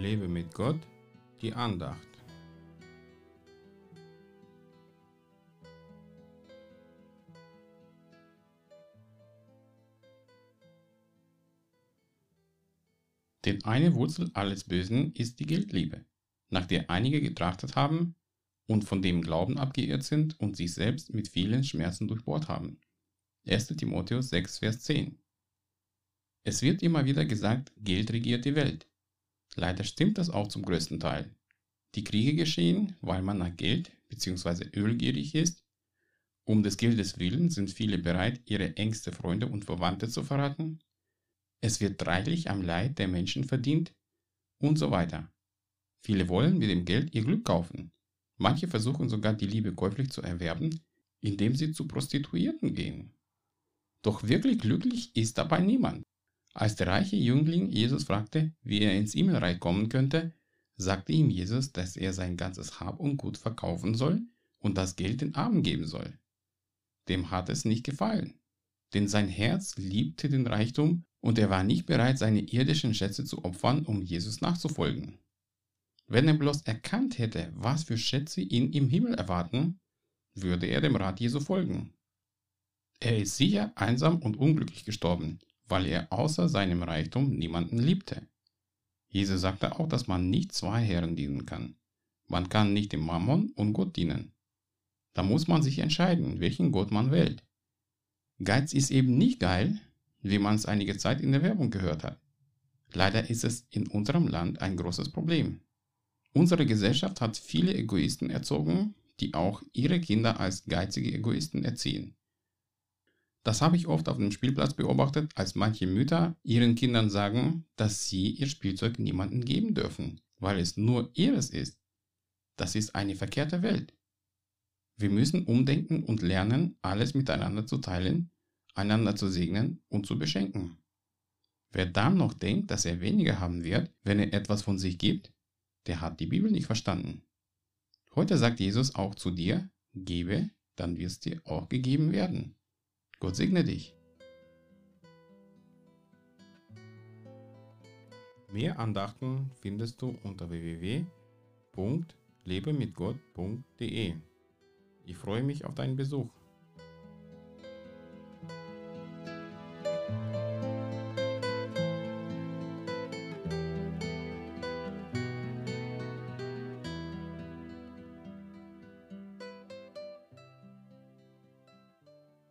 Lebe mit Gott, die Andacht. Denn eine Wurzel alles Bösen ist die Geldliebe, nach der einige getrachtet haben und von dem Glauben abgeirrt sind und sich selbst mit vielen Schmerzen durchbohrt haben. 1. Timotheus 6, Vers 10. Es wird immer wieder gesagt, Geld regiert die Welt. Leider stimmt das auch zum größten Teil. Die Kriege geschehen, weil man nach Geld bzw. ölgierig ist. Um des Geldes willen sind viele bereit, ihre engste Freunde und Verwandte zu verraten. Es wird reichlich am Leid der Menschen verdient und so weiter. Viele wollen mit dem Geld ihr Glück kaufen. Manche versuchen sogar die Liebe käuflich zu erwerben, indem sie zu Prostituierten gehen. Doch wirklich glücklich ist dabei niemand. Als der reiche Jüngling Jesus fragte, wie er ins Himmelreich kommen könnte, sagte ihm Jesus, dass er sein ganzes Hab und Gut verkaufen soll und das Geld den Armen geben soll. Dem hat es nicht gefallen, denn sein Herz liebte den Reichtum und er war nicht bereit, seine irdischen Schätze zu opfern, um Jesus nachzufolgen. Wenn er bloß erkannt hätte, was für Schätze ihn im Himmel erwarten, würde er dem Rat Jesu folgen. Er ist sicher einsam und unglücklich gestorben, weil er außer seinem Reichtum niemanden liebte. Jesus sagte auch, dass man nicht zwei Herren dienen kann. Man kann nicht dem Mammon und Gott dienen. Da muss man sich entscheiden, welchen Gott man wählt. Geiz ist eben nicht geil, wie man es einige Zeit in der Werbung gehört hat. Leider ist es in unserem Land ein großes Problem. Unsere Gesellschaft hat viele Egoisten erzogen, die auch ihre Kinder als geizige Egoisten erziehen. Das habe ich oft auf dem Spielplatz beobachtet, als manche Mütter ihren Kindern sagen, dass sie ihr Spielzeug niemandem geben dürfen, weil es nur ihres ist. Das ist eine verkehrte Welt. Wir müssen umdenken und lernen, alles miteinander zu teilen, einander zu segnen und zu beschenken. Wer dann noch denkt, dass er weniger haben wird, wenn er etwas von sich gibt, der hat die Bibel nicht verstanden. Heute sagt Jesus auch zu dir, gebe, dann wirst dir auch gegeben werden. Gott segne dich. Mehr Andachten findest du unter www.lebemitgott.de. Ich freue mich auf deinen Besuch.